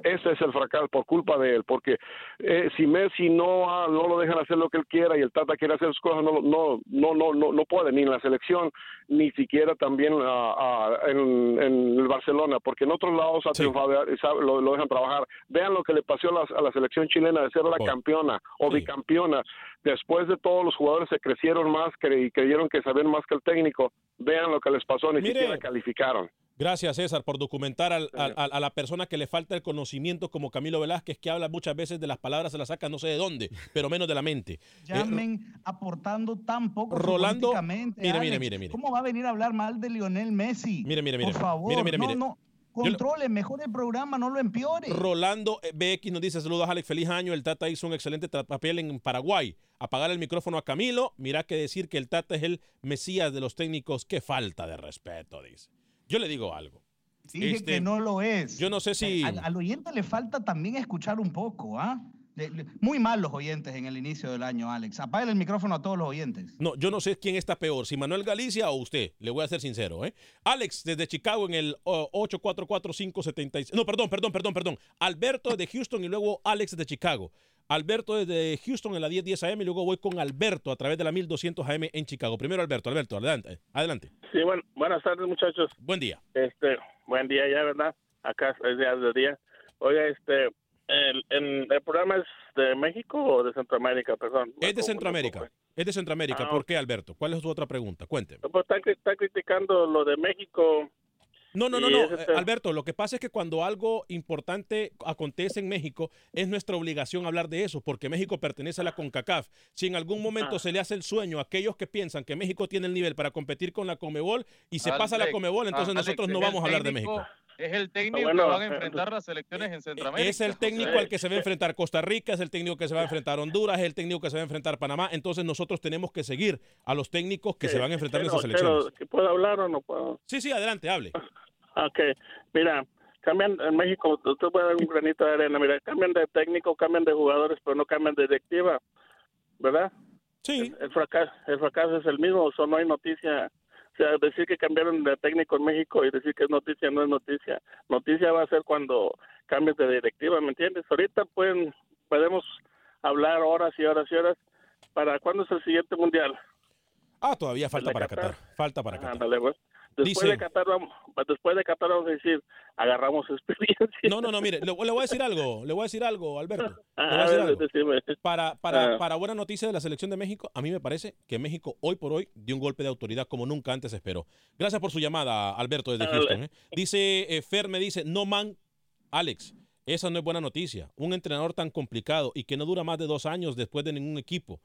Ese es el fracaso por culpa de él, porque eh, si Messi no ah, no lo dejan hacer lo que él quiera y el Tata quiere hacer sus cosas, no no no no no no puede ni en la selección ni siquiera también ah, ah, en, en el Barcelona, porque en otros lados ha triunfado lo, lo dejan trabajar. Vean lo que le pasó a la, a la selección chilena de ser la campeona o bicampeona. Después de todos los jugadores se crecieron más cre- y creyeron que sabían más que el técnico. Vean lo que les pasó, ni Mire. siquiera calificaron. Gracias, César, por documentar al- al- a, la persona que le falta el conocimiento, como Camilo Velázquez, que habla muchas veces de las palabras, se las saca no sé de dónde, pero menos de la mente. Eh, Llamen aportando tan poco Rolando, mire, mire, Alex. mire, mire. ¿Cómo va a venir a hablar mal de Lionel Messi? Mire, mire, mire. Por favor, Mire, mire, mire. no, Controle mejor el programa, no lo empeore. Rolando eh, BX nos dice saludos Alex, feliz año. El Tata hizo un excelente papel en Paraguay. Apagar el micrófono a Camilo. Mira que decir que el Tata es el mesías de los técnicos. Qué falta de respeto, dice. Yo le digo algo. Dije Este, que no lo es. Yo no sé si... Al, al oyente le falta también escuchar un poco, ¿ah? De- de- Muy mal los oyentes en el inicio del año, Alex. Apaga el micrófono a todos los oyentes. No, yo no sé quién está peor, si Manuel Galicia o usted. Le voy a ser sincero, ¿eh? Alex desde Chicago en el oh, 844-576. No, perdón, perdón, perdón, perdón. Alberto desde Houston y luego Alex desde Chicago. Alberto desde Houston en la 1010 AM y luego voy con Alberto a través de la 1200 AM en Chicago. Primero Alberto, Alberto, adelante. Adelante. Sí, bueno, buenas tardes, muchachos. Buen día. Este, buen día ya, ¿verdad? Acá es día de día. Oiga, este, el, el, el programa es de México o de Centroamérica, perdón. Es de Centroamérica. Es de Centroamérica. Ah, ¿Por qué, Alberto? ¿Cuál es su otra pregunta? Cuénteme. Pues están, están criticando lo de México. No, no, no, no. es este- eh, Alberto, lo que pasa es que cuando algo importante acontece en México, es nuestra obligación hablar de eso, porque México pertenece a la CONCACAF. Si en algún momento Ah. se le hace el sueño a aquellos que piensan que México tiene el nivel para competir con la Comebol y se pasa la Comebol, entonces ah, Alex, nosotros no vamos a hablar de México. Es el técnico Bueno, que van a eh, enfrentar las elecciones en Centroamérica. Es el técnico al que se va a enfrentar Costa Rica, es el técnico que se va a enfrentar Honduras, es el técnico que se va a enfrentar Panamá. Entonces nosotros tenemos que seguir a los técnicos que se van a enfrentar en esas elecciones. pero, ¿que ¿Puedo hablar o no puedo? Sí, sí, adelante, hable. Ok, mira, cambian en México, usted puede dar un granito de arena, mira, cambian de técnico, cambian de jugadores, pero no cambian de directiva, ¿verdad? Sí. El, el fracaso, el fracaso es el mismo, o sea, no hay noticia. O sea, decir que cambiaron de técnico en México y decir que es noticia no es noticia. Noticia va a ser cuando cambies de directiva, ¿me entiendes? Ahorita pueden, podemos hablar horas y horas y horas. ¿Para cuándo es el siguiente mundial? Ah, todavía falta para Qatar. Qatar. Falta para Qatar. Ándale, pues. Después Dice- de Qatar vamos, después de Qatar vamos a decir, agarramos experiencia. No, no, no, mire, le, le voy a decir algo, le voy a decir algo, Alberto. Le voy a A decir ver, algo. decime. Para, para, Ah. para buena noticia de la selección de México, a mí me parece que México hoy por hoy dio un golpe de autoridad como nunca antes esperó. Gracias por su llamada, Alberto, desde Dale. Houston. ¿eh? Dice, eh, Fer me dice, no man, Alex, esa no es buena noticia. Un entrenador tan complicado y que no dura más de dos años después de ningún equipo.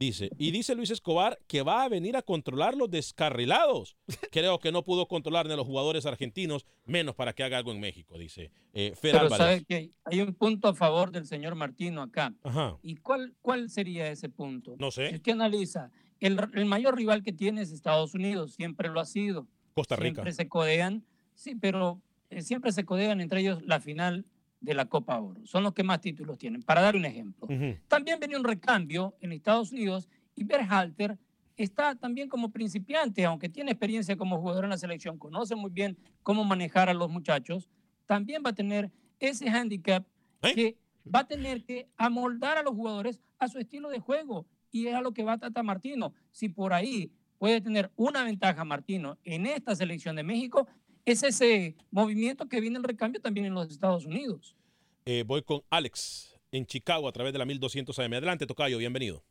Dice, y dice Luis Escobar que va a venir a controlar los descarrilados. Creo que no pudo controlar ni a los jugadores argentinos, menos para que haga algo en México, dice eh, Fer Pero Álvarez. sabe que hay un punto a favor del señor Martino acá. Ajá. ¿Y cuál, cuál sería ese punto? No sé. Si usted analiza, el, el mayor rival que tiene es Estados Unidos, siempre lo ha sido. Costa Rica. Siempre se codean, sí, pero eh, siempre se codean entre ellos la final de la Copa Oro. Son los que más títulos tienen. Para dar un ejemplo. También venía un recambio en Estados Unidos y Berhalter está también como principiante, aunque tiene experiencia como jugador en la selección, conoce muy bien cómo manejar a los muchachos, también va a tener ese handicap que va a tener que amoldar a los jugadores a su estilo de juego. Y es a lo que va Tata Martino. Si por ahí puede tener una ventaja Martino en esta selección de México, es ese movimiento que viene el recambio también en los Estados Unidos. Eh, voy con Alex en Chicago a través de la 1200 AM. Adelante, Tocayo, bienvenido.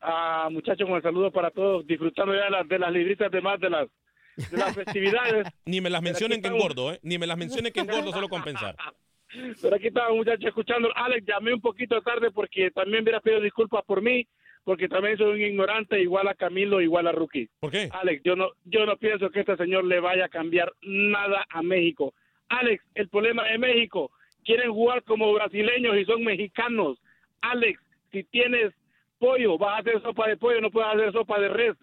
Ah, muchachos, con el saludo para todos, disfrutando ya de las, de las libritas de más de las, de las festividades. Ni me las mencionen que engordo, ¿eh? Ni me las mencionen que engordo solo con pensar. Pero aquí estaba muchachos escuchando. Alex, llamé un poquito tarde porque también hubiera pedido disculpas por mí, porque también soy un ignorante, igual a Camilo, igual a Rookie. ¿Por qué? Alex, yo no, yo no pienso que este señor le vaya a cambiar nada a México. Alex, el problema de México, quieren jugar como brasileños y son mexicanos. Alex, si tienes pollo, vas a hacer sopa de pollo, no puedes hacer sopa de res.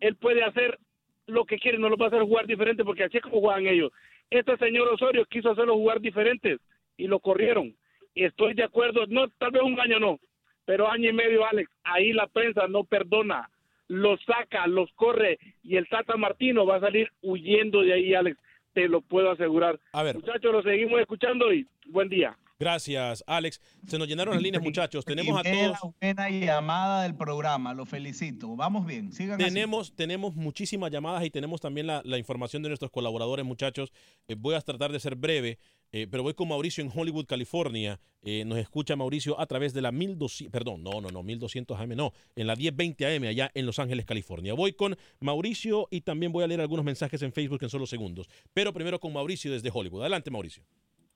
Él puede hacer lo que quiere, no lo va a hacer jugar diferente porque así es como juegan ellos. Este señor Osorio quiso hacerlo jugar diferentes y lo corrieron. Estoy de acuerdo, no, tal vez un año no, pero año y medio, Alex, ahí la prensa no perdona, los saca, los corre y el Tata Martino va a salir huyendo de ahí, Alex, te lo puedo asegurar. A ver. Muchachos, lo seguimos escuchando y buen día. Gracias, Alex. Se nos llenaron las líneas, muchachos. Tenemos a todos. buena llamada del programa, lo felicito. Vamos bien, sigan así. Tenemos, tenemos muchísimas llamadas y tenemos también la, la información de nuestros colaboradores, muchachos. Eh, voy a tratar de ser breve, eh, pero voy con Mauricio en Hollywood, California. Eh, nos escucha Mauricio a través de la 1200, perdón, no, no, no, 1200 AM, no, en la 1020 AM allá en Los Ángeles, California. Voy con Mauricio y también voy a leer algunos mensajes en Facebook en solo segundos. Pero primero con Mauricio desde Hollywood. Adelante, Mauricio.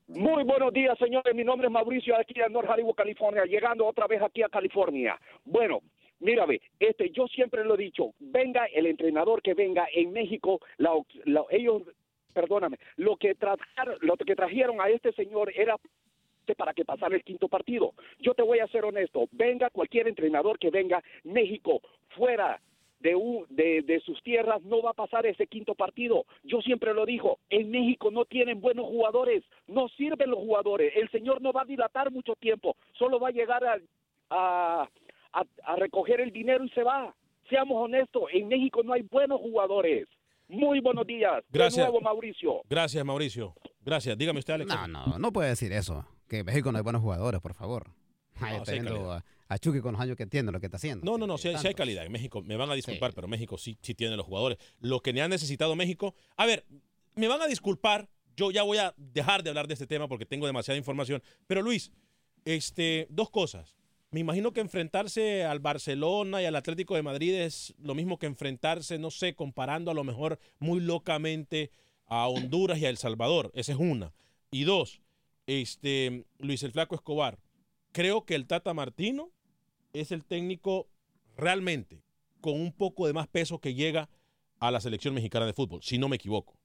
Muy buenos días, señores. Mi nombre es Mauricio, aquí en North Hollywood, California, llegando otra vez aquí a California. Bueno, mírame, este, yo siempre lo he dicho, venga el entrenador que venga en México, la- la- ellos, perdóname, lo que, trajeron, lo que trajeron a este señor era para que pasara el quinto partido. Yo te voy a ser honesto, venga cualquier entrenador que venga, México fuera de, un- de, sus tierras no va a pasar ese quinto partido. Yo siempre lo digo, en México no tienen buenos jugadores, no sirven los jugadores. El señor no va a dilatar mucho tiempo, solo va a llegar a- a recoger el dinero y se va. Seamos honestos, en México no hay buenos jugadores. Muy buenos días. Gracias. De nuevo, Mauricio. Gracias, Mauricio. Gracias. Dígame usted, Alex. No, no, no puede decir eso. Que en México no hay buenos jugadores, por favor. Ay, No, calidad. a, a Chucky con los años que entiende lo que está haciendo. No, no, no, sí, hay- sí hay calidad. En México, me van a disculpar, pero México sí, sí tiene los jugadores. Lo que me ha necesitado México. A ver, me van a disculpar. Yo ya voy a dejar de hablar de este tema porque tengo demasiada información. Pero Luis, este, dos cosas. Me imagino que enfrentarse al Barcelona y al Atlético de Madrid es lo mismo que enfrentarse, no sé, comparando a lo mejor muy locamente a Honduras y a El Salvador. Esa es una. Y dos, este, Luis el Flaco Escobar. Creo que el Tata Martino es el técnico realmente con un poco de más peso que llega a la selección mexicana de fútbol, si no me equivoco.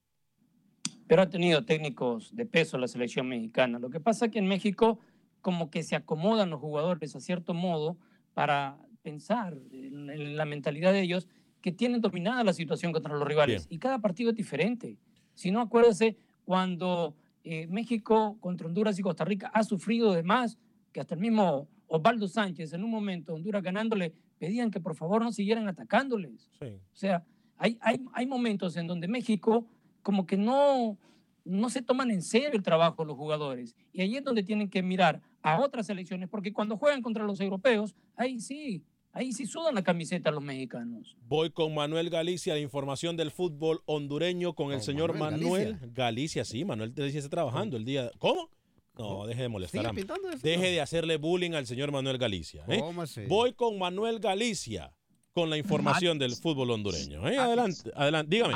pero ha tenido técnicos de peso la selección mexicana. Lo que pasa es que en México como que se acomodan los jugadores a cierto modo para pensar en, en la mentalidad de ellos que tienen dominada la situación contra los rivales. Y cada partido es diferente. Si no, acuérdese cuando eh, México contra Honduras y Costa Rica ha sufrido de más, que hasta el mismo Osvaldo Sánchez en un momento, Honduras ganándole, pedían que por favor no siguieran atacándoles. O sea, hay, hay, hay momentos en donde México como que no, no se toman en serio el trabajo los jugadores. Y ahí es donde tienen que mirar a otras selecciones, porque cuando juegan contra los europeos, ahí sí, ahí sí sudan la camiseta los mexicanos. Voy con Manuel Galicia, la información del fútbol hondureño con el señor Manuel Manuel Galicia. Sí, Manuel Galicia está trabajando el día. ¿Cómo? No, deje de molestar. A-. Deje de hacerle bullying al señor Manuel Galicia. ¿eh? ¿Cómo así? Voy con Manuel Galicia con la información del fútbol hondureño. ¿eh? Adelante, adelante, dígame.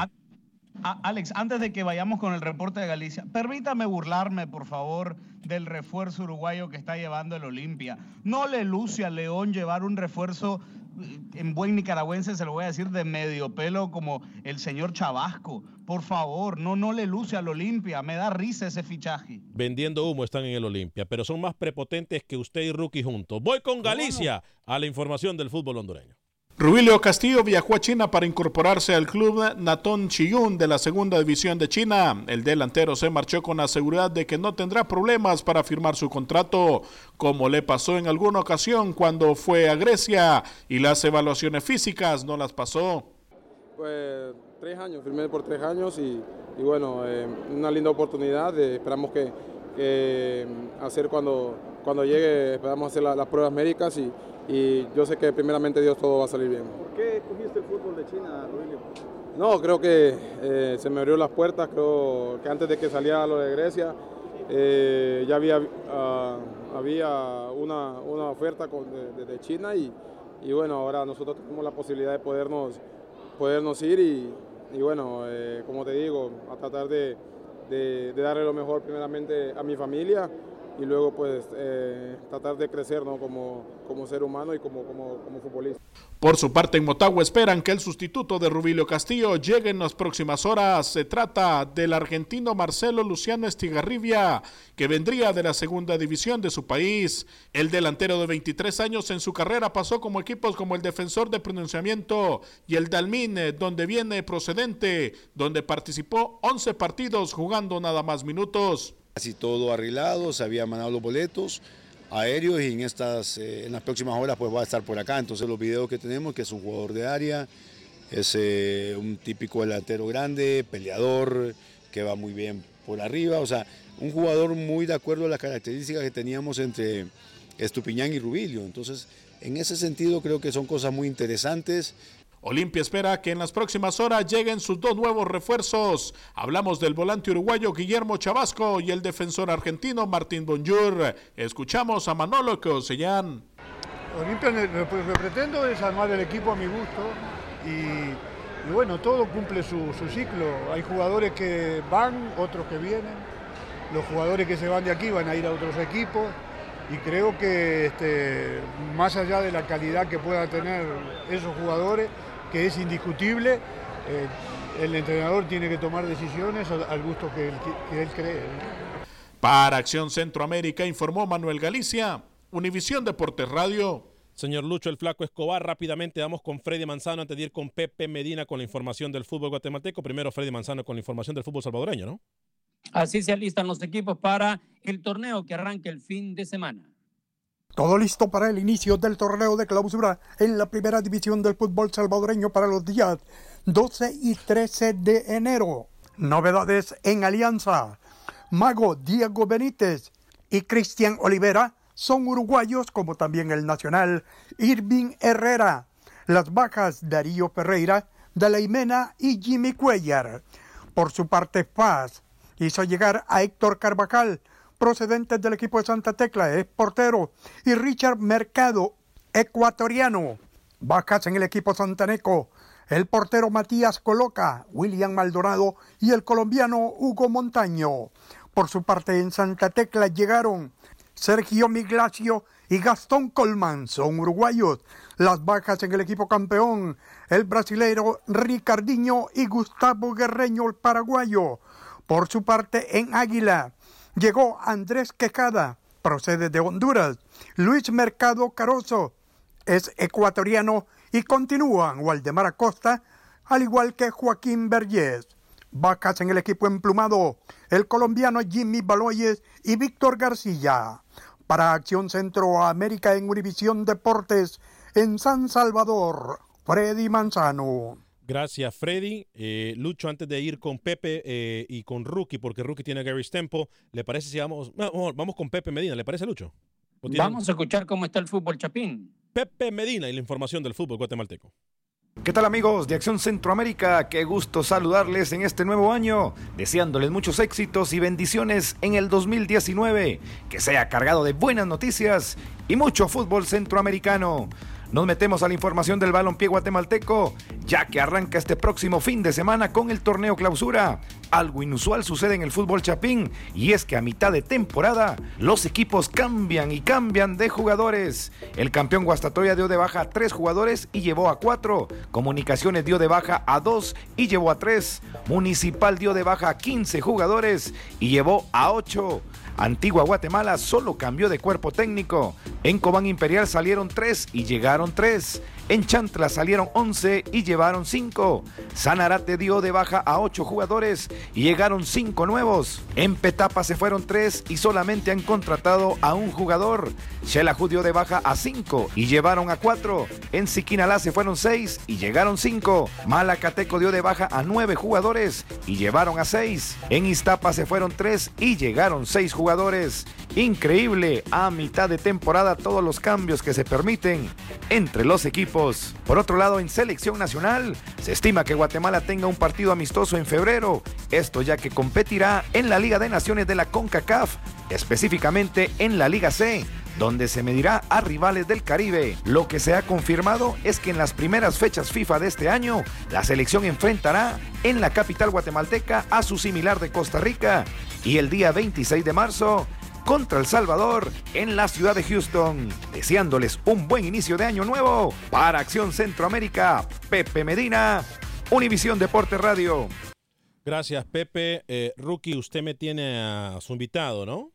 A- Alex, antes de que vayamos con el reporte de Galicia, permítame burlarme, por favor, del refuerzo uruguayo que está llevando el Olimpia. No le luce a León llevar un refuerzo, eh, en buen nicaragüense se lo voy a decir, de medio pelo como el señor Chabasco. Por favor, no, no le luce al Olimpia. Me da risa ese fichaje. Vendiendo humo están en el Olimpia, pero son más prepotentes que usted y Rookie juntos. Voy con Galicia a la información del fútbol hondureño. Rubilio Castillo viajó a China para incorporarse al club Naton Chiyun de la segunda división de China. El delantero se marchó con la seguridad de que no tendrá problemas para firmar su contrato, como le pasó en alguna ocasión cuando fue a Grecia y las evaluaciones físicas no las pasó. Pues tres años, firmé por tres años y, bueno, eh, una linda oportunidad. eh, esperamos que, mm, hacer cuando, cuando llegue, esperamos hacer la- las pruebas médicas y, y yo sé que primeramente Dios todo va a salir bien. ¿Por qué escogiste el fútbol de China, Rubilio? No, creo que eh, se me abrió las puertas, creo que antes de que saliera lo de Grecia eh, ya había, ah, había una, una oferta con- de, de- de China y, y bueno, ahora nosotros tenemos la posibilidad de podernos, podernos ir y, y bueno, eh, como te digo, a tratar de, de- de darle lo mejor primeramente a mi familia y luego pues eh, tratar de crecer ¿no? como, como ser humano y como, como, como futbolista. Por su parte, en Motagua esperan que el sustituto de Rubilio Castillo llegue en las próximas horas. Se trata del argentino Marcelo Luciano Estigarribia, que vendría de la segunda división de su país. El delantero de 23 años en su carrera pasó como equipos como el Defensor de Pronunciamiento y el Dalmine, donde viene procedente, donde participó 11 partidos jugando nada más minutos. Casi todo arreglado, se habían mandado los boletos aéreos y en estas eh, en las próximas horas pues va a estar por acá. Entonces los videos que tenemos, que es un jugador de área, es eh, un típico delantero grande, peleador, que va muy bien por arriba, o sea, un jugador muy de acuerdo a las características que teníamos entre Estupiñán y Rubilio. Entonces, en ese sentido creo que son cosas muy interesantes. Olimpia espera que en las próximas horas lleguen sus dos nuevos refuerzos. Hablamos del volante uruguayo Guillermo Chabasco y el defensor argentino Martín Bonjour. Escuchamos a Manolo Cosellán. Olimpia lo que pretendo es el equipo a mi gusto y, bueno, todo cumple su, ciclo. Hay jugadores que van, otros que vienen. Los jugadores que se van de aquí van a ir a otros equipos y creo que este, más allá de la calidad que puedan tener esos jugadores, que es indiscutible, eh, el entrenador tiene que tomar decisiones al, gusto que él, que él cree. Para Acción Centroamérica informó Manuel Galicia, Univisión Deportes Radio. Señor Lucho, el flaco Escobar, rápidamente vamos con Freddy Manzano antes de ir con Pepe Medina con la información del fútbol guatemalteco. Primero Freddy Manzano con la información del fútbol salvadoreño, ¿no? Así se alistan los equipos para el torneo que arranca el fin de semana. Todo listo para el inicio del torneo de clausura en la primera división del fútbol salvadoreño para los días 12 y 13 de enero. Novedades en Alianza. Mago Diego Benítez y Cristian Olivera son uruguayos como también el nacional Irving Herrera. Las bajas Darío Ferreira, Mena y Jimmy Cuellar. Por su parte, Paz hizo llegar a Héctor Carvajal, procedente del equipo de Santa Tecla, es portero, y Richard Mercado, ecuatoriano. Bajas en el equipo santaneco, el portero Matías Coloca, William Maldonado y el colombiano Hugo Montaño. Por su parte en Santa Tecla llegaron Sergio Miglacio y Gastón Colman, son uruguayos. Las bajas en el equipo campeón, el brasilero Ricardinho y Gustavo Guerreño, el paraguayo. Por su parte en Águila llegó Andrés Quejada, procede de Honduras. Luis Mercado Caroso es ecuatoriano y continúan Waldemar Acosta, al igual que Joaquín Vergés. Vacas en el equipo emplumado, el colombiano Jimmy Baloyes y Víctor García. Para Acción Centroamérica en Univisión Deportes, en San Salvador, Freddy Manzano. Gracias, Freddy. Eh, Lucho, antes de ir con Pepe eh, y con Rookie, porque Rookie tiene a Gary Stempo, ¿le parece si vamos, vamos, vamos con Pepe Medina? ¿Le parece, Lucho? Vamos a escuchar cómo está el fútbol chapín. Pepe Medina y la información del fútbol guatemalteco. ¿Qué tal amigos de Acción Centroamérica? Qué gusto saludarles en este nuevo año, deseándoles muchos éxitos y bendiciones en el 2019, que sea cargado de buenas noticias y mucho fútbol centroamericano. Nos metemos a la información del balompié guatemalteco, ya que arranca este próximo fin de semana con el torneo clausura. Algo inusual sucede en el fútbol chapín y es que a mitad de temporada los equipos cambian y cambian de jugadores. El campeón Guastatoya dio de baja a tres jugadores y llevó a cuatro. Comunicaciones dio de baja a dos y llevó a tres. Municipal dio de baja a 15 jugadores y llevó a ocho. Antigua Guatemala solo cambió de cuerpo técnico. En Cobán Imperial salieron tres y llegaron tres. En Chantla salieron 11 y llevaron 5. Sanarate dio de baja a 8 jugadores y llegaron 5 nuevos. En Petapa se fueron 3 y solamente han contratado a un jugador. Shelahu dio de baja a 5 y llevaron a 4. En Siquinalá se fueron 6 y llegaron 5. Malacateco dio de baja a 9 jugadores y llevaron a 6. En Iztapa se fueron 3 y llegaron 6 jugadores. Increíble, a mitad de temporada todos los cambios que se permiten entre los equipos. Por otro lado, en selección nacional, se estima que Guatemala tenga un partido amistoso en febrero, esto ya que competirá en la Liga de Naciones de la CONCACAF, específicamente en la Liga C, donde se medirá a rivales del Caribe. Lo que se ha confirmado es que en las primeras fechas FIFA de este año, la selección enfrentará en la capital guatemalteca a su similar de Costa Rica y el día 26 de marzo contra El Salvador en la ciudad de Houston. Deseándoles un buen inicio de año nuevo para Acción Centroamérica, Pepe Medina, Univisión Deporte Radio. Gracias, Pepe. Eh, Rookie, usted me tiene a su invitado, ¿no?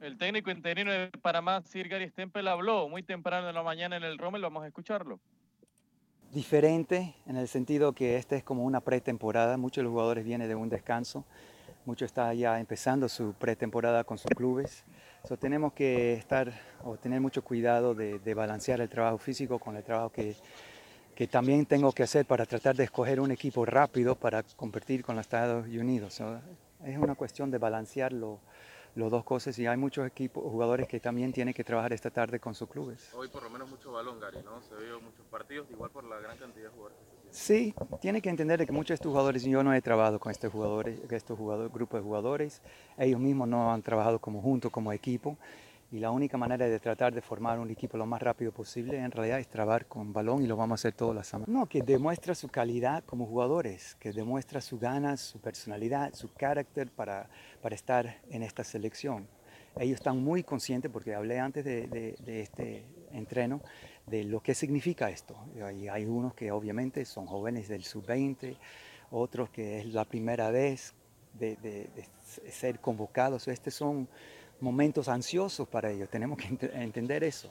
El técnico interino de Panamá, Sir Gary Stempel, habló muy temprano en la mañana en el Rommel. Vamos a escucharlo. Diferente en el sentido que este es como una pretemporada. Muchos de los jugadores vienen de un descanso. Muchos están ya empezando su pretemporada con sus clubes. So, tenemos que estar o tener mucho cuidado de, balancear el trabajo físico con el trabajo que, que, también tengo que hacer para tratar de escoger un equipo rápido para competir con los Estados Unidos. So, es una cuestión de balancear lo, las dos cosas y hay muchos equipos, jugadores que también tienen que trabajar esta tarde con sus clubes. Hoy por lo menos mucho balón, Gary, ¿no? Se vio muchos partidos, igual por la gran cantidad de jugadores. Sí, tiene que entender que muchos de estos jugadores, yo no he trabajado con estos jugadores, estos jugadores, grupos de jugadores, ellos mismos no han trabajado como juntos, como equipo, y la única manera de tratar de formar un equipo lo más rápido posible en realidad es trabajar con balón y lo vamos a hacer todas las semanas. No, que demuestra su calidad como jugadores, que demuestra su ganas, su personalidad, su carácter para, para estar en esta selección. Ellos están muy conscientes, porque hablé antes de, de este entreno, de lo que significa esto. Y hay unos que obviamente son jóvenes del sub-20, otros que es la primera vez de, ser convocados. Estos son momentos ansiosos para ellos, tenemos que ent entender eso.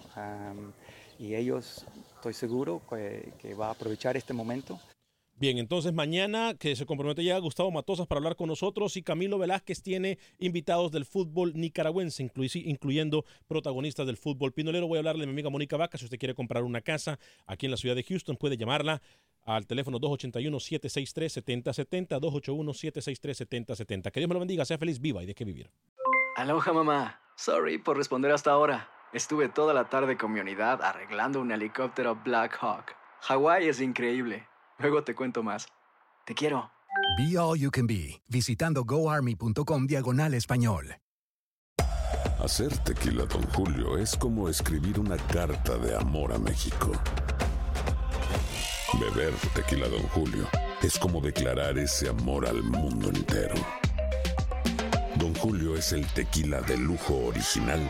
Y ellos, estoy seguro que, que va a aprovechar este momento. Bien, entonces mañana que se compromete ya Gustavo Matosas para hablar con nosotros y Camilo Velázquez tiene invitados del fútbol nicaragüense, incluy- incluyendo protagonistas del fútbol pinolero. Voy a hablarle a mi amiga Mónica Vaca. Si usted quiere comprar una casa aquí en la ciudad de Houston, puede llamarla al teléfono 281-763-7070, 281-763-7070. Que Dios me lo bendiga, sea feliz, viva y de qué vivir. Aloha mamá. Sorry por responder hasta ahora. Estuve toda la tarde con mi unidad arreglando un helicóptero Black Hawk. Hawái es increíble. Luego te cuento más. Te quiero. Be All You Can Be, visitando goarmy.com diagonal español. Hacer tequila, Don Julio, es como escribir una carta de amor a México. Beber tequila, Don Julio, es como declarar ese amor al mundo entero. Don Julio es el tequila de lujo original,